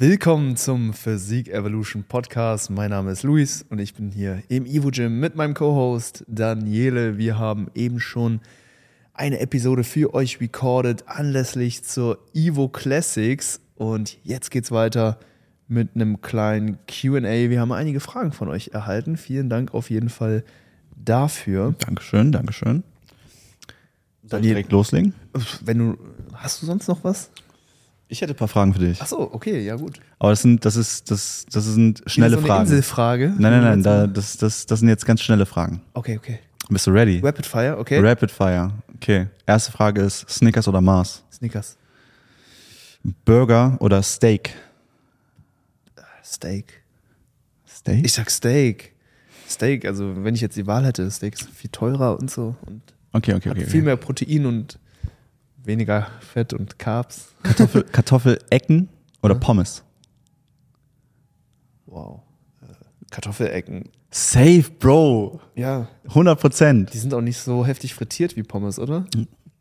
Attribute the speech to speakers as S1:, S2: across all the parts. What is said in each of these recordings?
S1: Willkommen zum Physik Evolution Podcast. Mein Name ist Luis und ich bin hier im Evo Gym mit meinem Co-Host Daniele. Wir haben eben schon eine Episode für euch recorded anlässlich zur Evo Classics und jetzt geht's weiter mit einem kleinen QA. Wir haben einige Fragen von euch erhalten. Vielen Dank auf jeden Fall dafür.
S2: Dankeschön, Dankeschön. Ich direkt loslegen?
S1: Wenn du, hast du sonst noch was?
S2: Ich hätte ein paar Fragen für dich.
S1: Ach so, okay, ja gut.
S2: Aber das sind, das ist, das, das sind schnelle
S1: so eine
S2: Fragen.
S1: Inselfrage.
S2: Nein, nein, nein, da, das, das, das sind jetzt ganz schnelle Fragen.
S1: Okay, okay.
S2: Bist du ready?
S1: Rapid Fire, okay.
S2: Rapid Fire. Okay. Erste Frage ist Snickers oder Mars?
S1: Snickers.
S2: Burger oder Steak?
S1: Steak.
S2: Steak?
S1: Ich sag Steak. Steak, also wenn ich jetzt die Wahl hätte, Steak ist viel teurer und so und
S2: okay, okay,
S1: hat
S2: okay.
S1: viel mehr Protein und weniger Fett und Carbs.
S2: Kartoffel, Kartoffelecken oder
S1: Ja.
S2: Pommes?
S1: Wow. Äh, Kartoffelecken.
S2: Safe, Bro.
S1: Ja,
S2: 100 Prozent.
S1: die sind auch nicht so heftig frittiert wie Pommes, oder?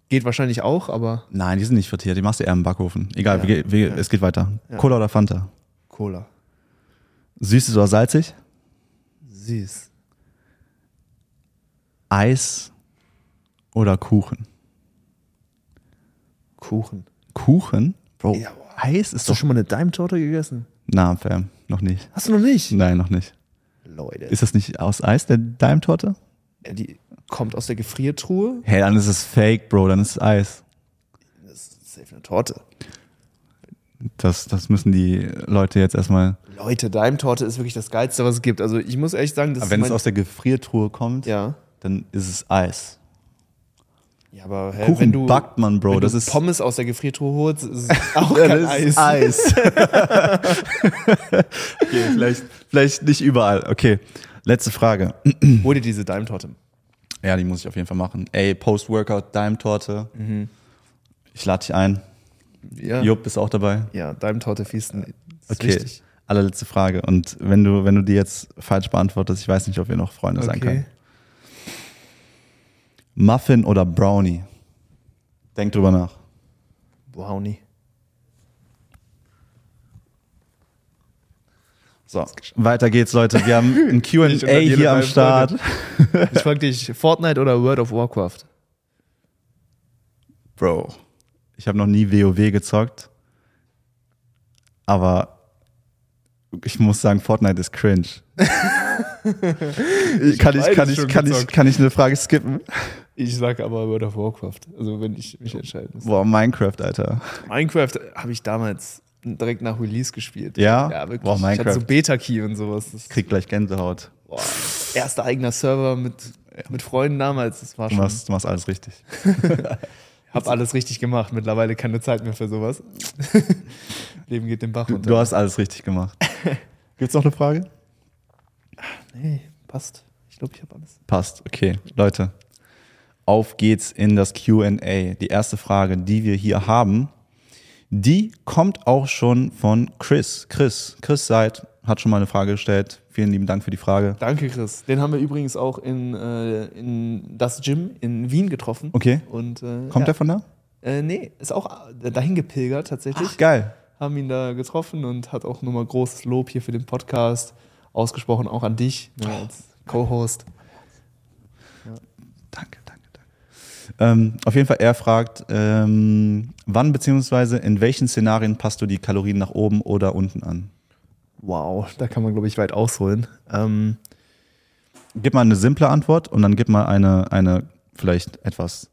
S1: Geht wahrscheinlich auch, aber
S2: Nein, die sind nicht frittiert. Die machst du eher im Backofen. Egal,
S1: Ja.
S2: wie, wie, es geht weiter.
S1: Ja.
S2: Cola oder Fanta?
S1: Cola.
S2: Süßes oder salzig?
S1: Süß.
S2: Eis oder Kuchen?
S1: Kuchen.
S2: Kuchen? Bro,
S1: Ja.
S2: Eis ist
S1: Hast du
S2: doch...
S1: schon mal eine Daimtorte gegessen?
S2: Na, fam, noch nicht.
S1: Hast du noch nicht?
S2: Nein, noch nicht.
S1: Leute.
S2: Ist das nicht aus Eis, der Daimtorte?
S1: Ja, die kommt aus der Gefriertruhe.
S2: Hey, dann ist es Fake, Bro, dann ist es Eis.
S1: Das ist safe eine Torte.
S2: Das, das müssen die Leute jetzt erstmal...
S1: Leute, Daimtorte ist wirklich das Geilste, was es gibt. Also ich muss ehrlich sagen, das
S2: Aber wenn es aus der Gefriertruhe kommt,
S1: ja.
S2: dann ist es Eis.
S1: Ja, aber hä,
S2: Kuchen
S1: wenn du,
S2: backt man, Bro.
S1: wenn
S2: Das
S1: du
S2: ist...
S1: Pommes aus der Gefriertruhe holst, ist auch kein Eis.
S2: Eis. okay, vielleicht, vielleicht nicht überall. Okay, letzte Frage.
S1: Hol dir diese Daimtorte.
S2: Ja, die muss ich auf jeden Fall machen. Ey, Post-Workout, Daimtorte. Ich lade dich ein.
S1: Ja,
S2: Jupp ist auch dabei.
S1: ja Daimtorte fiesten
S2: Okay,
S1: wichtig.
S2: allerletzte Frage. Und wenn du, wenn du die jetzt falsch beantwortest, ich weiß nicht, ob wir noch Freunde sein
S1: Okay.
S2: können. Muffin oder Brownie? Denk drüber nach.
S1: Brownie.
S2: So, weiter geht's, Leute. Wir haben ein QA hier am Start.
S1: Ich frag dich, Fortnite oder World of Warcraft?
S2: Bro, ich habe noch nie WoW gezockt. Aber ich muss sagen, Fortnite ist cringe. kann, ich, kann, ich, kann, ich, kann ich eine Frage skippen?
S1: Ich sag aber World of Warcraft. Also wenn ich mich entscheiden muss.
S2: Boah, Minecraft, Alter.
S1: Minecraft habe ich damals direkt nach Release gespielt.
S2: Ja?
S1: Ja, wirklich.
S2: Boah,
S1: Ich hatte
S2: Minecraft.
S1: so Beta-Key und sowas. Das,
S2: Krieg gleich Gänsehaut.
S1: boah, erster eigener Server mit, mit Freunden damals. Das war
S2: Du machst, du machst alles richtig.
S1: Hab alles richtig gemacht. Mittlerweile keine Zeit mehr für sowas. Leben geht den Bach
S2: Du,
S1: runter.
S2: du hast alles richtig gemacht. Gibt's noch eine Frage?
S1: Nee, passt. Ich glaube, ich habe alles.
S2: Passt, okay. Leute, auf geht's in das QA. Die erste Frage, die wir hier haben, die kommt auch schon von Chris. Chris, Chris Seid hat schon mal eine Frage gestellt. Vielen lieben Dank für die Frage.
S1: Danke, Chris. Den haben wir übrigens auch in, äh, in das Gym in Wien getroffen.
S2: Okay.
S1: Und, äh,
S2: Kommt
S1: ja.
S2: er von da?
S1: Äh, nee, ist auch äh, dahin gepilgert tatsächlich.
S2: Ach, geil.
S1: haben ihn da getroffen und hat auch nochmal großes Lob hier für den Podcast ausgesprochen, auch an dich ne, als Co-Host.
S2: Danke, danke, danke. Ähm, auf jeden Fall, er fragt, ähm, wann beziehungsweise in welchen Szenarien passt du die Kalorien nach oben oder unten an?
S1: Wow, da kann man, glaube ich, weit ausholen. Ähm,
S2: Gib mal eine simple Antwort und dann gib mal eine, eine vielleicht etwas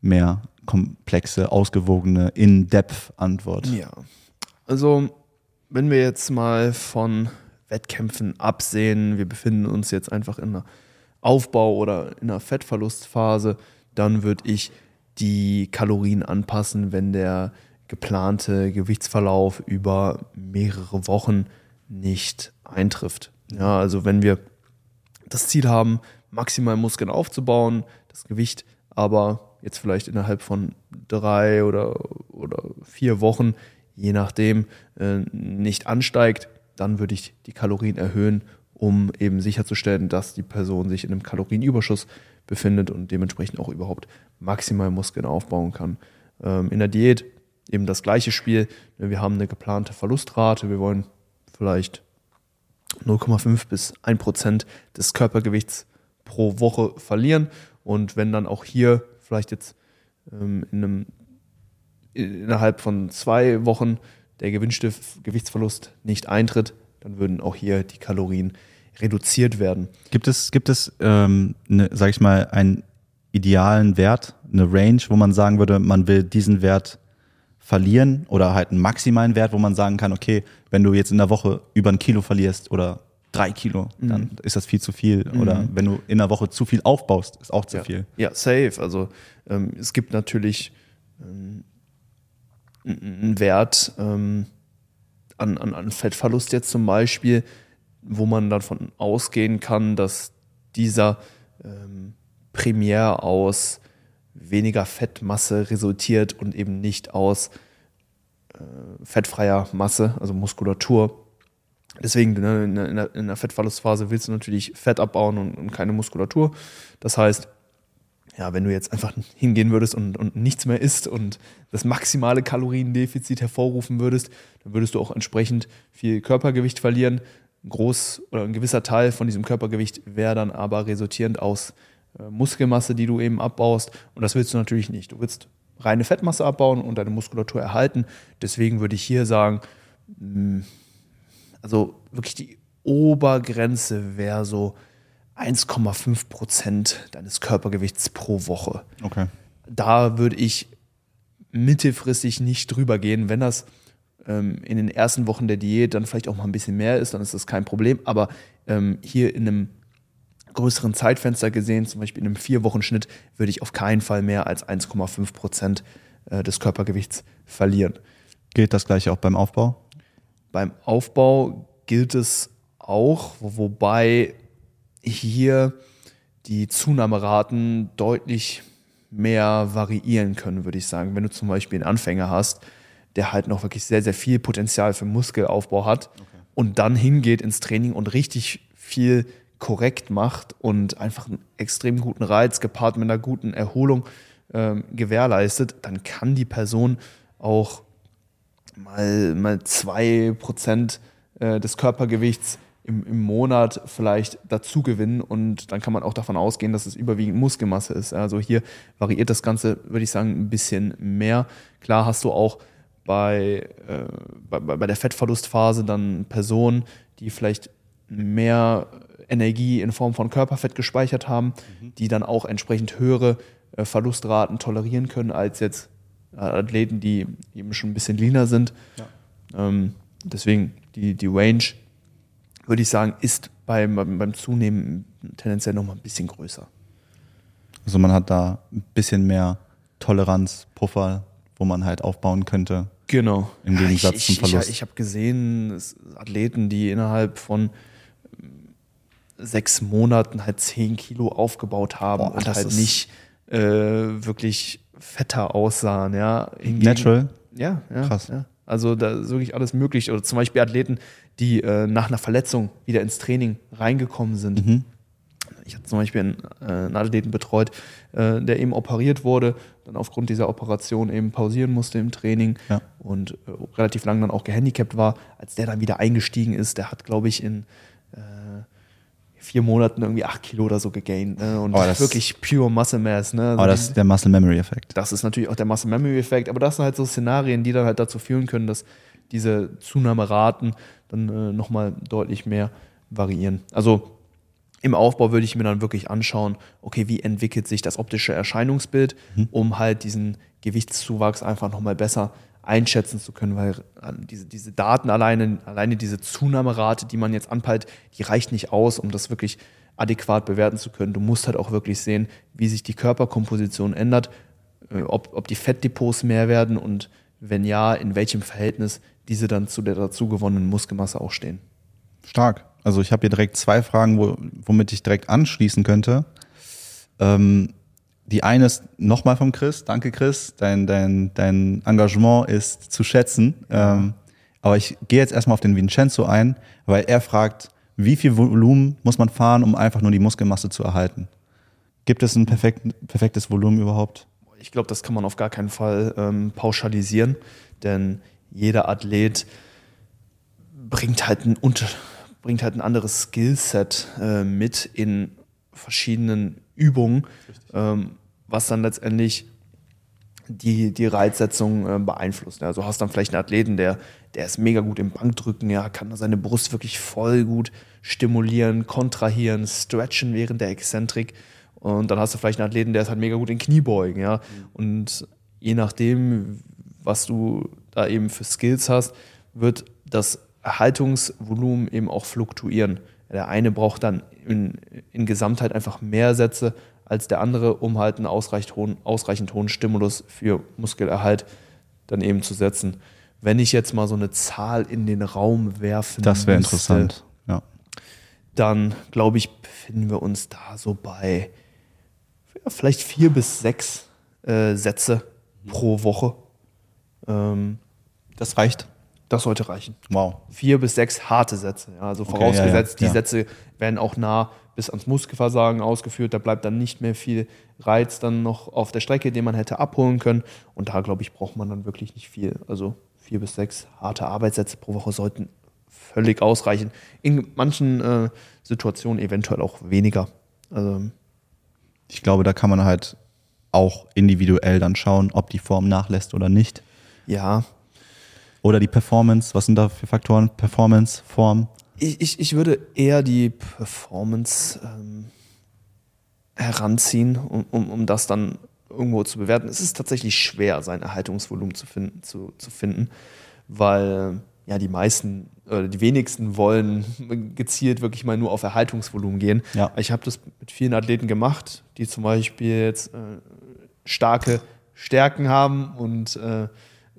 S2: mehr komplexe, ausgewogene, in-depth-Antwort.
S1: ja. Also, wenn wir jetzt mal von Wettkämpfen absehen, wir befinden uns jetzt einfach in einer Aufbau- oder in einer Fettverlustphase, dann würde ich die Kalorien anpassen, wenn der geplante Gewichtsverlauf über mehrere Wochen nicht eintrifft. Ja, also wenn wir das Ziel haben, maximal Muskeln aufzubauen, das Gewicht aber jetzt vielleicht innerhalb von drei oder, oder vier Wochen, je nachdem, äh, nicht ansteigt, dann würde ich die Kalorien erhöhen, um eben sicherzustellen, dass die Person sich in einem Kalorienüberschuss befindet und dementsprechend auch überhaupt maximal Muskeln aufbauen kann. Ähm, in der Diät eben das gleiche Spiel. Wir haben eine geplante Verlustrate, wir wollen vielleicht 0,5 bis 1 Prozent des Körpergewichts pro Woche verlieren. Und wenn dann auch hier vielleicht jetzt ähm, in einem, innerhalb von zwei Wochen der gewünschte Gewichtsverlust nicht eintritt, dann würden auch hier die Kalorien reduziert werden.
S2: Gibt es, gibt es ähm, ne, sag ich mal, einen idealen Wert, eine Range, wo man sagen würde, man will diesen Wert verlieren oder halt einen maximalen Wert, wo man sagen kann, okay, wenn du jetzt in der Woche über ein Kilo verlierst oder drei Kilo, dann mhm. ist das viel zu viel. Mhm. Oder wenn du in der Woche zu viel aufbaust, ist auch zu
S1: ja.
S2: viel.
S1: Ja, safe. Also ähm, es gibt natürlich ähm, einen Wert ähm, an, an, an Fettverlust jetzt zum Beispiel, wo man davon ausgehen kann, dass dieser ähm, primär aus weniger Fettmasse resultiert und eben nicht aus äh, fettfreier Masse, also Muskulatur. Deswegen ne, in, der, in der Fettverlustphase willst du natürlich Fett abbauen und, und, keine Muskulatur. Das heißt, ja, wenn du jetzt einfach hingehen würdest und, und nichts mehr isst und das maximale Kaloriendefizit hervorrufen würdest, dann würdest du auch entsprechend viel Körpergewicht verlieren. Ein groß oder ein gewisser Teil von diesem Körpergewicht wäre dann aber resultierend aus äh, Muskelmasse, die du eben abbaust. Und das willst du natürlich nicht. Du willst reine Fettmasse abbauen und deine Muskulatur erhalten. Deswegen würde ich hier sagen, mh, also wirklich die Obergrenze wäre so 1,5 Prozent deines Körpergewichts pro Woche.
S2: Okay.
S1: Da würde ich mittelfristig nicht drüber gehen. Wenn das ähm, in den ersten Wochen der Diät dann vielleicht auch mal ein bisschen mehr ist, dann ist das kein Problem. Aber ähm, hier in einem größeren Zeitfenster gesehen, zum Beispiel in einem Vier-Wochen-Schnitt, würde ich auf keinen Fall mehr als 1,5 Prozent äh, des Körpergewichts verlieren.
S2: Gilt das gleiche auch beim Aufbau?
S1: Beim Aufbau gilt es auch, wobei hier die Zunahmeraten deutlich mehr variieren können, würde ich sagen. Wenn du zum Beispiel einen Anfänger hast, der halt noch wirklich sehr, sehr viel Potenzial für Muskelaufbau hat okay. und dann hingeht ins Training und richtig viel korrekt macht und einfach einen extrem guten Reiz gepaart mit einer guten Erholung ähm, gewährleistet, dann kann die Person auch mal, mal 2% äh, des Körpergewichts im, im Monat vielleicht dazu gewinnen und dann kann man auch davon ausgehen, dass es überwiegend Muskelmasse ist. Also hier variiert das Ganze, würde ich sagen, ein bisschen mehr. Klar hast du auch bei, äh, bei, bei der Fettverlustphase dann Personen, die vielleicht mehr Energie in Form von Körperfett gespeichert haben, mhm. die dann auch entsprechend höhere äh, Verlustraten tolerieren können als jetzt äh, Athleten, die eben schon ein bisschen leaner sind. Ja. Ähm, deswegen die, die Range, würde ich sagen, ist beim, beim Zunehmen tendenziell nochmal ein bisschen größer.
S2: Also man hat da ein bisschen mehr Toleranz, Puffer, wo man halt aufbauen könnte.
S1: Genau.
S2: Im Gegensatz
S1: ich,
S2: zum Verlust.
S1: Ich, ich, ich habe gesehen, Athleten, die innerhalb von sechs Monaten halt zehn Kilo aufgebaut haben Boah, und halt nicht äh, wirklich fetter aussahen. Ja.
S2: Hingegen, Natural?
S1: Ja, ja.
S2: Krass.
S1: Ja. Also da ist wirklich alles möglich. Oder zum Beispiel Athleten, die äh, nach einer Verletzung wieder ins Training reingekommen sind. Mhm. Ich habe zum Beispiel einen, äh, einen Athleten betreut, äh, der eben operiert wurde, dann aufgrund dieser Operation eben pausieren musste im Training ja. und äh, relativ lang dann auch gehandicapt war. Als der dann wieder eingestiegen ist, der hat, glaube ich, in äh, vier Monaten irgendwie acht Kilo oder so gegaint. Ne? Und das wirklich pure Muscle Mass. Ne?
S2: Also aber das ist der Muscle Memory Effekt.
S1: Das ist natürlich auch der Muscle Memory Effekt. Aber das sind halt so Szenarien, die dann halt dazu führen können, dass diese Zunahmeraten dann äh, nochmal deutlich mehr variieren. Also im Aufbau würde ich mir dann wirklich anschauen, okay, wie entwickelt sich das optische Erscheinungsbild, mhm. um halt diesen Gewichtszuwachs einfach nochmal besser einschätzen zu können, weil äh, diese, diese Daten alleine, alleine diese Zunahmerate, die man jetzt anpeilt, die reicht nicht aus, um das wirklich adäquat bewerten zu können. Du musst halt auch wirklich sehen, wie sich die Körperkomposition ändert, äh, ob, ob die Fettdepots mehr werden und wenn ja, in welchem Verhältnis diese dann zu der dazu gewonnenen Muskelmasse auch stehen.
S2: Stark. Also ich habe hier direkt zwei Fragen, wo, womit ich direkt anschließen könnte. Ähm, die eine ist nochmal vom Chris. Danke, Chris. Dein, dein, dein Engagement ist zu schätzen. Ähm, aber ich gehe jetzt erstmal auf den Vincenzo ein, weil er fragt, wie viel Volumen muss man fahren, um einfach nur die Muskelmasse zu erhalten? Gibt es ein perfekt, perfektes Volumen überhaupt?
S1: Ich glaube, das kann man auf gar keinen Fall ähm, pauschalisieren, denn jeder Athlet bringt halt ein, bringt halt ein anderes Skillset äh, mit in verschiedenen Übungen, ähm, was dann letztendlich die, die Reizsetzung äh, beeinflusst. Also hast dann vielleicht einen Athleten, der, der ist mega gut im Bankdrücken, ja, kann seine Brust wirklich voll gut stimulieren, kontrahieren, stretchen während der Exzentrik. Und dann hast du vielleicht einen Athleten, der ist halt mega gut in Kniebeugen, ja. Und je nachdem, was du da eben für Skills hast, wird das Erhaltungsvolumen eben auch fluktuieren. Der eine braucht dann in, in Gesamtheit einfach mehr Sätze als der andere, um halt einen ausreichend hohen, ausreichend hohen Stimulus für Muskelerhalt dann eben zu setzen. Wenn ich jetzt mal so eine Zahl in den Raum werfen
S2: Das wäre interessant. Ja.
S1: dann glaube ich, befinden wir uns da so bei vielleicht vier bis sechs äh, Sätze pro Woche. Ähm,
S2: Das reicht.
S1: das sollte reichen.
S2: Wow.
S1: Vier bis sechs harte Sätze. Ja, also
S2: Okay,
S1: vorausgesetzt,
S2: ja, ja,
S1: die. Sätze werden auch nah bis ans Muskelversagen ausgeführt. Da bleibt dann nicht mehr viel Reiz dann noch auf der Strecke, den man hätte abholen können. Und da, glaube ich, braucht man dann wirklich nicht viel. Also vier bis sechs harte Arbeitssätze pro Woche sollten völlig ausreichen. In manchen äh, Situationen eventuell auch weniger. Also,
S2: Ich glaube, da kann man halt auch individuell dann schauen, ob die Form nachlässt oder nicht.
S1: ja,
S2: Oder die Performance. Was sind da für Faktoren? Performance, Form.
S1: Ich, ich, ich würde eher die Performance ähm, heranziehen, um, um, um das dann irgendwo zu bewerten. Es ist tatsächlich schwer, sein Erhaltungsvolumen zu finden, zu, zu finden weil ja die meisten oder die wenigsten wollen gezielt wirklich mal nur auf Erhaltungsvolumen gehen.
S2: Ja.
S1: Ich habe das mit vielen Athleten gemacht, die zum Beispiel jetzt äh, starke Stärken haben und äh,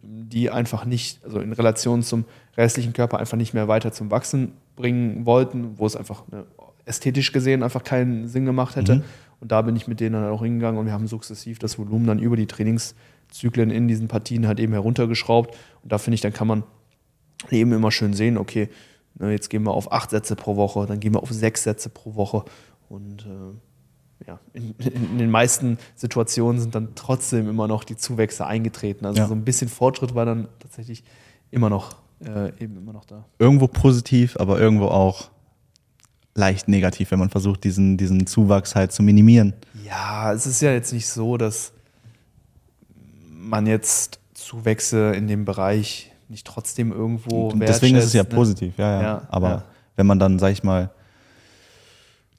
S1: die einfach nicht, also in Relation zum restlichen Körper einfach nicht mehr weiter zum Wachsen bringen wollten, wo es einfach ne, ästhetisch gesehen einfach keinen Sinn gemacht hätte.
S2: Mhm.
S1: Und da bin ich mit denen dann auch hingegangen und wir haben sukzessiv das Volumen dann über die Trainingszyklen in diesen Partien halt eben heruntergeschraubt. Und da finde ich, dann kann man eben immer schön sehen, okay, ne, jetzt gehen wir auf acht Sätze pro Woche, dann gehen wir auf sechs Sätze pro Woche. Und äh, ja, in, in den meisten Situationen sind dann trotzdem immer noch die Zuwächse eingetreten. Also
S2: Ja.
S1: so ein bisschen Fortschritt war dann tatsächlich immer noch, äh, eben immer noch da.
S2: Irgendwo positiv, aber irgendwo auch leicht negativ, wenn man versucht, diesen, diesen Zuwachs halt zu minimieren.
S1: Ja, es ist ja jetzt nicht so, dass man jetzt Zuwächse in dem Bereich nicht trotzdem irgendwo
S2: Deswegen ist es ja
S1: ne?
S2: positiv, ja, ja.
S1: Ja,
S2: aber
S1: ja.
S2: wenn man dann, sag ich mal,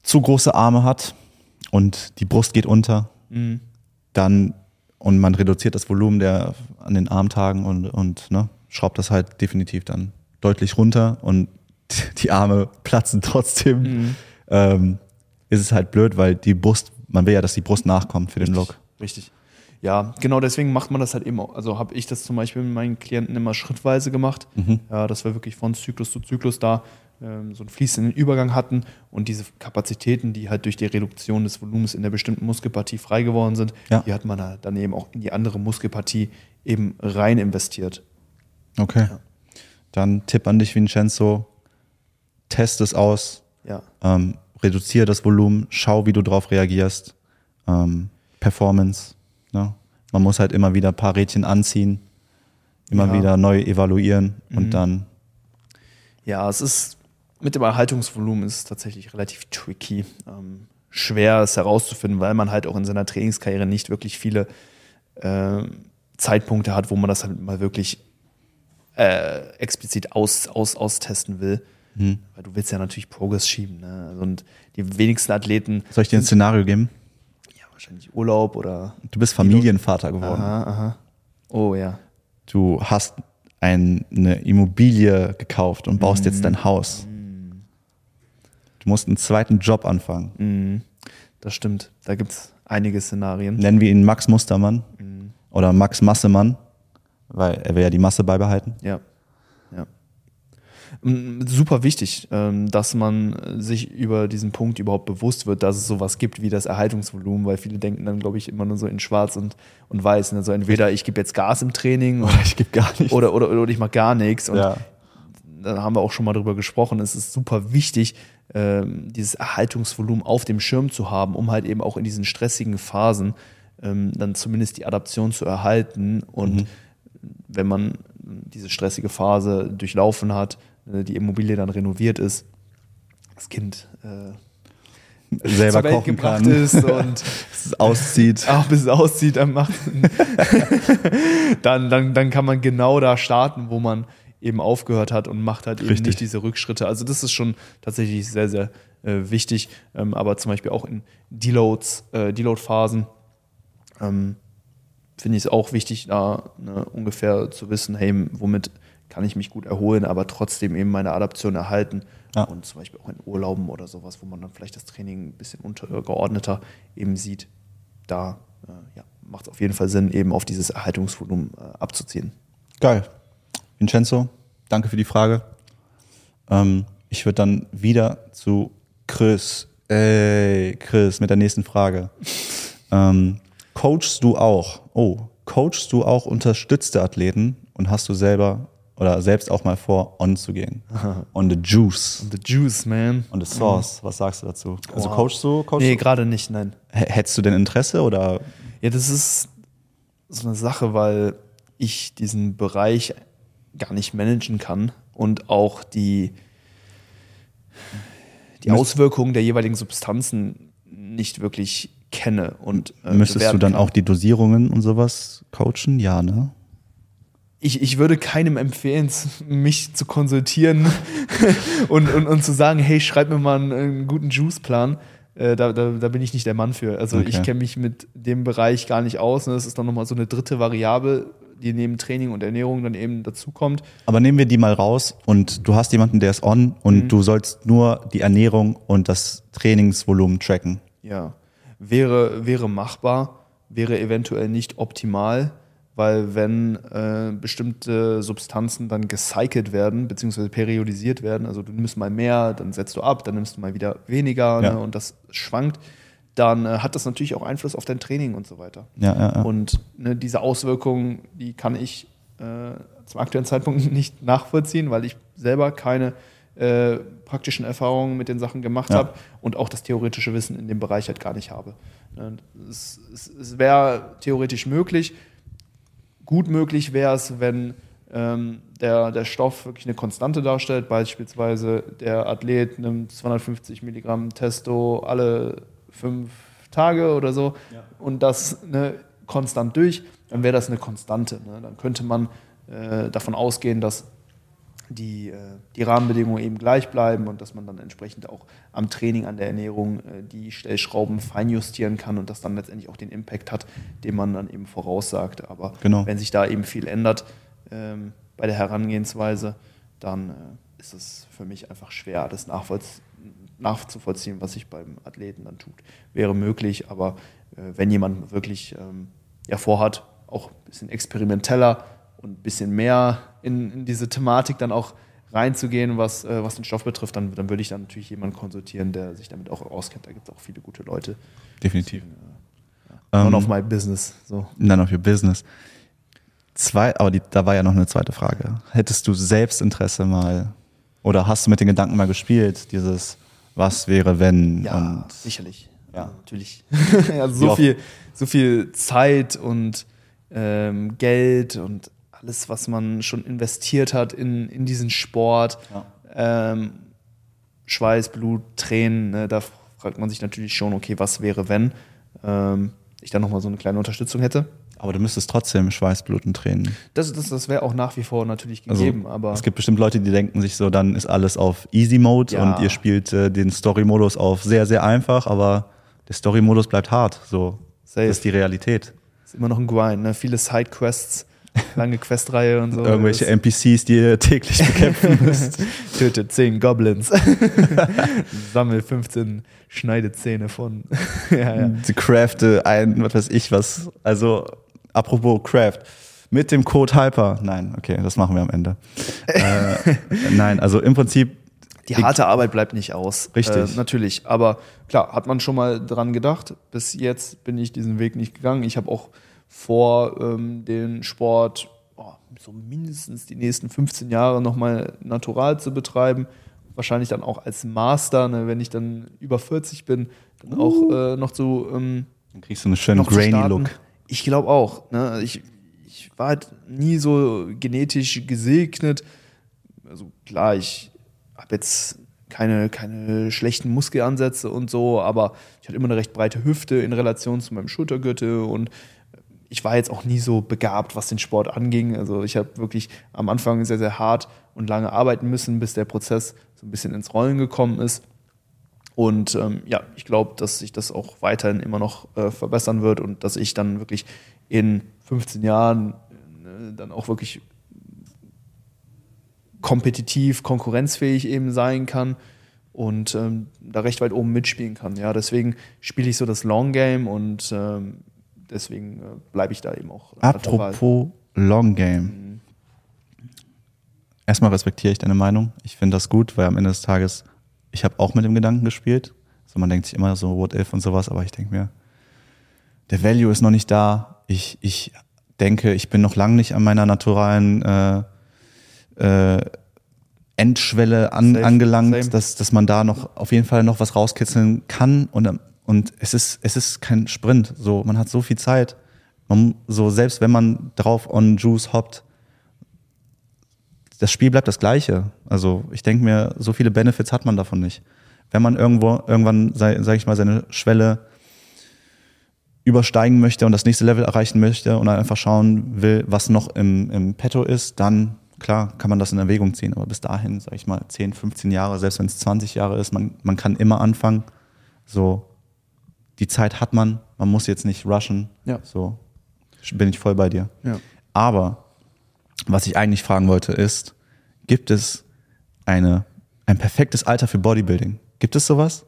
S2: zu große Arme hat und die Brust geht unter,
S1: Mhm.
S2: dann und man reduziert das Volumen der an den Armtagen und, und ne, schraubt das halt definitiv dann deutlich runter und die Arme platzen trotzdem,
S1: Mhm.
S2: ähm, ist es halt blöd, weil die Brust, man will ja, dass die Brust nachkommt für den Look.
S1: Richtig. Ja, genau deswegen macht man das halt eben auch. Also habe ich das zum Beispiel mit meinen Klienten immer schrittweise gemacht.
S2: Mhm.
S1: Ja, dass wir wirklich von Zyklus zu Zyklus da ähm, so einen fließenden Übergang hatten und diese Kapazitäten, die halt durch die Reduktion des Volumens in der bestimmten Muskelpartie frei geworden sind,
S2: Ja.
S1: die hat man da dann eben auch in die andere Muskelpartie eben rein investiert.
S2: Okay. Dann Tipp an dich, Vincenzo. Test es aus,
S1: Ja.
S2: ähm, reduziere das Volumen, schau, wie du drauf reagierst. Ähm, Performance. Ne? Man muss halt immer wieder ein paar Rädchen anziehen, immer
S1: Ja.
S2: wieder neu evaluieren
S1: Mhm.
S2: und dann,
S1: Ja, es ist mit dem Erhaltungsvolumen ist es tatsächlich relativ tricky. Ähm, schwer es herauszufinden, weil man halt auch in seiner Trainingskarriere nicht wirklich viele äh, Zeitpunkte hat, wo man das halt mal wirklich äh, explizit aus, aus, austesten will.
S2: hm.
S1: Weil du willst ja natürlich Progress schieben. Ne? Und die wenigsten Athleten,
S2: soll ich dir ein Szenario geben?
S1: Wahrscheinlich Urlaub oder.
S2: Du bist Familienvater geworden.
S1: Aha, aha. Oh ja.
S2: Du hast ein, eine Immobilie gekauft und baust jetzt dein Haus. Du musst einen zweiten Job anfangen.
S1: Mhm. Das stimmt. Da gibt es einige Szenarien.
S2: Nennen wir ihn Max Mustermann oder Max Massemann, weil er will ja die Masse beibehalten.
S1: Ja. Super wichtig, ähm, dass man sich über diesen Punkt überhaupt bewusst wird, dass es sowas gibt wie das Erhaltungsvolumen, weil viele denken dann, glaube ich, immer nur so in schwarz und, und weiß. Also entweder ich gebe jetzt Gas im Training oder,
S2: ich gebe gar nicht.
S1: oder, oder, oder ich mache gar nichts. Und
S2: ja.
S1: da haben wir auch schon mal drüber gesprochen, es ist super wichtig, ähm, dieses Erhaltungsvolumen auf dem Schirm zu haben, um halt eben auch in diesen stressigen Phasen ähm, dann zumindest die Adaption zu erhalten. Und wenn man diese stressige Phase durchlaufen hat, die Immobilie dann renoviert ist, das Kind äh,
S2: Selber kochen kann.
S1: ist und
S2: es auszieht.
S1: auch bis es aussieht, dann, macht, dann, dann, dann kann man genau da starten, wo man eben aufgehört hat und macht halt eben
S2: Richtig.
S1: nicht diese Rückschritte. Also das ist schon tatsächlich sehr, sehr äh, wichtig. Ähm, aber zum Beispiel auch in Deloads, äh, Deload-Phasen ähm, finde ich es auch wichtig, da ne, ungefähr zu wissen, hey, womit kann ich mich gut erholen, aber trotzdem eben meine Adaption erhalten.
S2: Ja.
S1: Und zum Beispiel auch in Urlauben oder sowas, wo man dann vielleicht das Training ein bisschen untergeordneter eben sieht, da äh, ja, macht es auf jeden Fall Sinn, eben auf dieses Erhaltungsvolumen äh, abzuziehen.
S2: Geil. Vincenzo, danke für die Frage. Ähm, ich würde dann wieder zu Chris. Ey, Chris, mit der nächsten Frage. ähm, coachst du auch, oh, coachst du auch unterstützte Athleten und hast du selber oder selbst auch mal vor, on zu gehen? On the juice.
S1: The Juice, man.
S2: On the sauce. Was sagst du dazu? Also
S1: Wow.
S2: coachst du? Coachst
S1: Nee, gerade nicht, nein.
S2: Hättest du denn Interesse oder?
S1: Ja, das ist so eine Sache, weil ich diesen Bereich gar nicht managen kann und auch die, die
S2: Müsst-
S1: Auswirkungen der jeweiligen Substanzen nicht wirklich kenne. Und, äh,
S2: Müsstest du dann
S1: kann.
S2: auch die Dosierungen und sowas coachen? Ja, ne?
S1: Ich, ich würde keinem empfehlen, mich zu konsultieren und, und, und zu sagen, hey, schreib mir mal einen, einen guten Juice-Plan. Äh, da, da, da bin ich nicht der Mann für. Also
S2: Okay.
S1: ich kenne mich mit dem Bereich gar nicht aus. Ne? Das ist dann nochmal so eine dritte Variable, die neben Training und Ernährung dann eben dazukommt.
S2: Aber nehmen wir die mal raus und du hast jemanden, der ist on und du sollst nur die Ernährung und das Trainingsvolumen tracken.
S1: Ja, wäre, wäre machbar, wäre eventuell nicht optimal, weil wenn äh, bestimmte Substanzen dann gecycelt werden, beziehungsweise periodisiert werden, also du nimmst mal mehr, dann setzt du ab, dann nimmst du mal wieder weniger
S2: Ja.
S1: ne, und das schwankt, dann äh, hat das natürlich auch Einfluss auf dein Training und so weiter.
S2: Ja, ja.
S1: Und ne, diese Auswirkungen, die kann ich äh, zum aktuellen Zeitpunkt nicht nachvollziehen, weil ich selber keine äh, praktischen Erfahrungen mit den Sachen gemacht habe und auch das theoretische Wissen in dem Bereich halt gar nicht habe. Ne, Es, es, es wäre theoretisch möglich. Gut möglich wäre es, wenn ähm, der, der Stoff wirklich eine Konstante darstellt. Beispielsweise der Athlet nimmt 250 Milligramm Testo alle fünf Tage oder so und das ne, konstant durch, dann wäre das eine Konstante. Ne? Dann könnte man äh, davon ausgehen, dass die, äh, die Rahmenbedingungen eben gleich bleiben und dass man dann entsprechend auch am Training, an der Ernährung äh, die Stellschrauben feinjustieren kann und das dann letztendlich auch den Impact hat, den man dann eben voraussagt. Aber
S2: Genau.
S1: wenn sich da eben viel ändert ähm, bei der Herangehensweise, dann äh, ist es für mich einfach schwer, nachvollz nachzuvollziehen, was sich beim Athleten dann tut. Wäre möglich, aber äh, wenn jemand wirklich ähm, ja, vorhat, auch ein bisschen experimenteller und ein bisschen mehr in, in diese Thematik dann auch reinzugehen, was, äh, was den Stoff betrifft, dann, dann würde ich dann natürlich jemanden konsultieren, der sich damit auch auskennt. Da gibt es auch viele gute Leute.
S2: Definitiv.
S1: None
S2: Ähm,
S1: of my business. So.
S2: None of your business. Zwei, aber die, da war ja noch eine zweite Frage. Hättest du Selbstinteresse mal oder hast du mit den Gedanken mal gespielt, dieses Was wäre, wenn?
S1: Ja,
S2: und
S1: sicherlich.
S2: Ja.
S1: Ja, natürlich. also so viel, so viel Zeit und ähm, Geld und alles, was man schon investiert hat in, in diesen Sport. Ähm, Schweiß, Blut, Tränen, ne, da fragt man sich natürlich schon, okay, was wäre, wenn ähm, ich dann nochmal so eine kleine Unterstützung hätte.
S2: aber du müsstest trotzdem Schweiß, Blut und Tränen.
S1: Das, das, das wäre auch nach wie vor natürlich
S2: Also,
S1: gegeben, aber
S2: es gibt bestimmt Leute, die denken sich so, dann ist alles auf Easy Mode
S1: Ja.
S2: und ihr spielt äh, den Story-Modus auf sehr, sehr einfach, aber der Story-Modus bleibt hart. So,
S1: Safe.
S2: das ist die Realität.
S1: ist immer noch ein Grind, ne? viele Sidequests, lange Questreihe und so.
S2: Irgendwelche NPCs, die ihr täglich bekämpfen müsst.
S1: Tötet 10 Goblins. Sammel 15 Schneidezähne von. ja, ja.
S2: Crafte ein, was weiß ich was. Also, apropos Craft. Mit dem Code Hyper. Nein, okay, das machen wir am Ende. äh, nein, also im Prinzip.
S1: Die harte Arbeit bleibt nicht aus.
S2: Richtig.
S1: Äh, natürlich. Aber klar, hat man schon mal dran gedacht. Bis jetzt bin ich diesen Weg nicht gegangen. Ich habe auch vor, ähm, den Sport oh, so mindestens die nächsten 15 Jahre nochmal natural zu betreiben. Wahrscheinlich dann auch als Master, ne, wenn ich dann über 40 bin, dann auch äh, noch zu ähm,
S2: Dann kriegst du einen schönen
S1: noch zu
S2: grainy
S1: starten.
S2: Look.
S1: Ich glaube auch. Ne? Ich, ich war halt nie so genetisch gesegnet. Also klar, ich habe jetzt keine, keine schlechten Muskelansätze und so, aber ich hatte immer eine recht breite Hüfte in Relation zu meinem Schultergürtel und ich war jetzt auch nie so begabt, was den Sport anging. Also ich habe wirklich am Anfang sehr, sehr hart und lange arbeiten müssen, bis der Prozess so ein bisschen ins Rollen gekommen ist. Und ähm, ja, ich glaube, dass sich das auch weiterhin immer noch äh, verbessern wird und dass ich dann wirklich in 15 Jahren äh, dann auch wirklich kompetitiv, konkurrenzfähig eben sein kann und ähm, da recht weit oben mitspielen kann. Ja, deswegen spiele ich so das Long Game und ähm, deswegen äh, bleibe ich da eben auch.
S2: Apropos Long Game. Erstmal respektiere ich deine Meinung. Ich finde das gut, weil am Ende des Tages, ich habe auch mit dem Gedanken gespielt. So, man denkt sich immer so, what if und sowas, aber ich denke mir, der Value ist noch nicht da. Ich, ich denke, ich bin noch lange nicht an meiner naturalen äh, äh, Endschwelle an,
S1: Safe,
S2: angelangt,
S1: same.
S2: dass, dass man da noch auf jeden Fall noch was rauskitzeln kann. Und, und es, ist, es ist kein Sprint. So, man hat so viel Zeit. Man, so, selbst wenn man drauf on Juice hoppt, das Spiel bleibt das gleiche. Also ich denke mir, so viele Benefits hat man davon nicht. Wenn man irgendwo irgendwann, sei, sag ich mal, seine Schwelle übersteigen möchte und das nächste Level erreichen möchte und einfach schauen will, was noch im, im Petto ist, dann klar kann man das in Erwägung ziehen. Aber bis dahin, sag ich mal, 10, 15 Jahre, selbst wenn es 20 Jahre ist, man, man kann immer anfangen. So, die Zeit hat man, man muss jetzt nicht rushen.
S1: Ja.
S2: So, bin ich voll bei dir.
S1: Ja.
S2: Aber was ich eigentlich fragen wollte ist, gibt es eine, ein perfektes Alter für Bodybuilding? Gibt es sowas?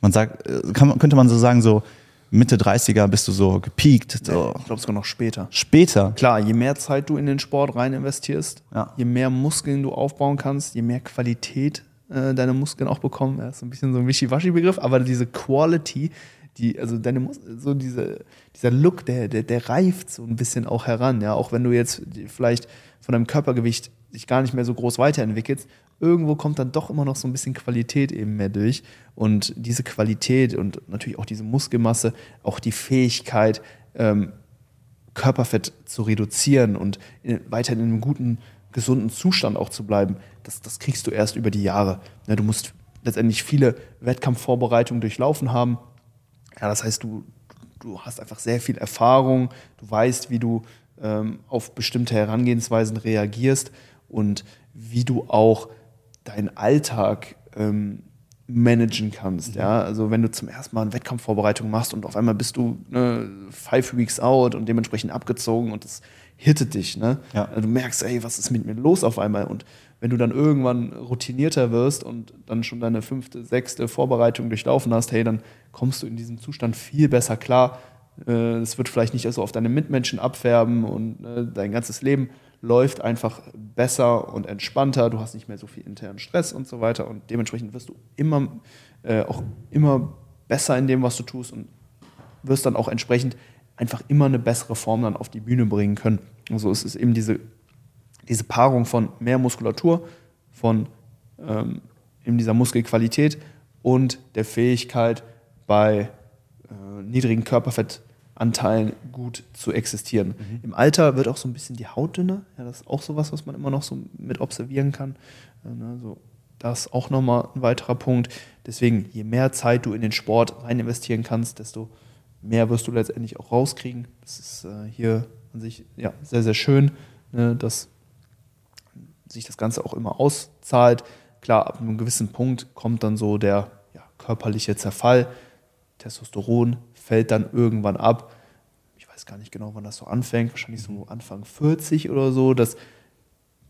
S2: Man sagt, äh, kann, könnte man so sagen, so Mitte 30er bist du so gepiekt. So.
S1: Ich glaube sogar noch später.
S2: Später.
S1: Klar, je mehr Zeit du in den Sport rein investierst,
S2: Ja.
S1: je mehr Muskeln du aufbauen kannst, je mehr Qualität äh, deine Muskeln auch bekommen. Ja, ist ein bisschen so ein Wischiwaschi-Begriff, aber diese Quality, die, also deine so diese, dieser Look, der, der, der reift so ein bisschen auch heran. Ja, auch wenn du jetzt vielleicht von deinem Körpergewicht dich gar nicht mehr so groß weiterentwickelst, irgendwo kommt dann doch immer noch so ein bisschen Qualität eben mehr durch. Und diese Qualität und natürlich auch diese Muskelmasse, auch die Fähigkeit, ähm, Körperfett zu reduzieren und in, weiterhin in einem guten, gesunden Zustand auch zu bleiben, das, das kriegst du erst über die Jahre. Ne, du musst letztendlich viele Wettkampfvorbereitungen durchlaufen haben. Ja, das heißt, du, du hast einfach sehr viel Erfahrung, du weißt, wie du ähm, auf bestimmte Herangehensweisen reagierst und wie du auch deinen Alltag ähm, managen kannst. Ja? Also wenn du zum ersten Mal eine Wettkampfvorbereitung machst und auf einmal bist du ne, five weeks out und dementsprechend abgezogen und das hittet dich. Ne?
S2: Ja.
S1: Du merkst, ey, was ist mit mir los auf einmal? Und wenn du dann irgendwann routinierter wirst und dann schon deine fünfte, sechste Vorbereitung durchlaufen hast, hey, dann kommst du in diesem Zustand viel besser klar. Äh, Es wird vielleicht nicht so auf deine Mitmenschen abfärben und äh, dein ganzes Leben läuft einfach besser und entspannter. Du hast nicht mehr so viel internen Stress und so weiter und dementsprechend wirst du immer äh, auch immer besser in dem, was du tust und wirst dann auch entsprechend einfach immer eine bessere Form dann auf die Bühne bringen können. Also es ist eben diese, diese Paarung von mehr Muskulatur, von ähm, eben dieser Muskelqualität und der Fähigkeit bei äh, niedrigen Körperfettanteilen gut zu existieren. Im Alter wird auch so ein bisschen die Haut dünner. Ja, das ist auch sowas, was man immer noch so mit observieren kann. Äh, ne, so, das ist auch nochmal ein weiterer Punkt. Deswegen, je mehr Zeit du in den Sport rein investieren kannst, desto mehr wirst du letztendlich auch rauskriegen. Das ist äh, hier an sich ja, sehr, sehr schön, ne, dass sich das Ganze auch immer auszahlt. Klar, ab einem gewissen Punkt kommt dann so der ja, körperliche Zerfall. Testosteron fällt dann irgendwann ab. Ich weiß gar nicht genau, wann das so anfängt. Wahrscheinlich so Anfang 40 oder so, dass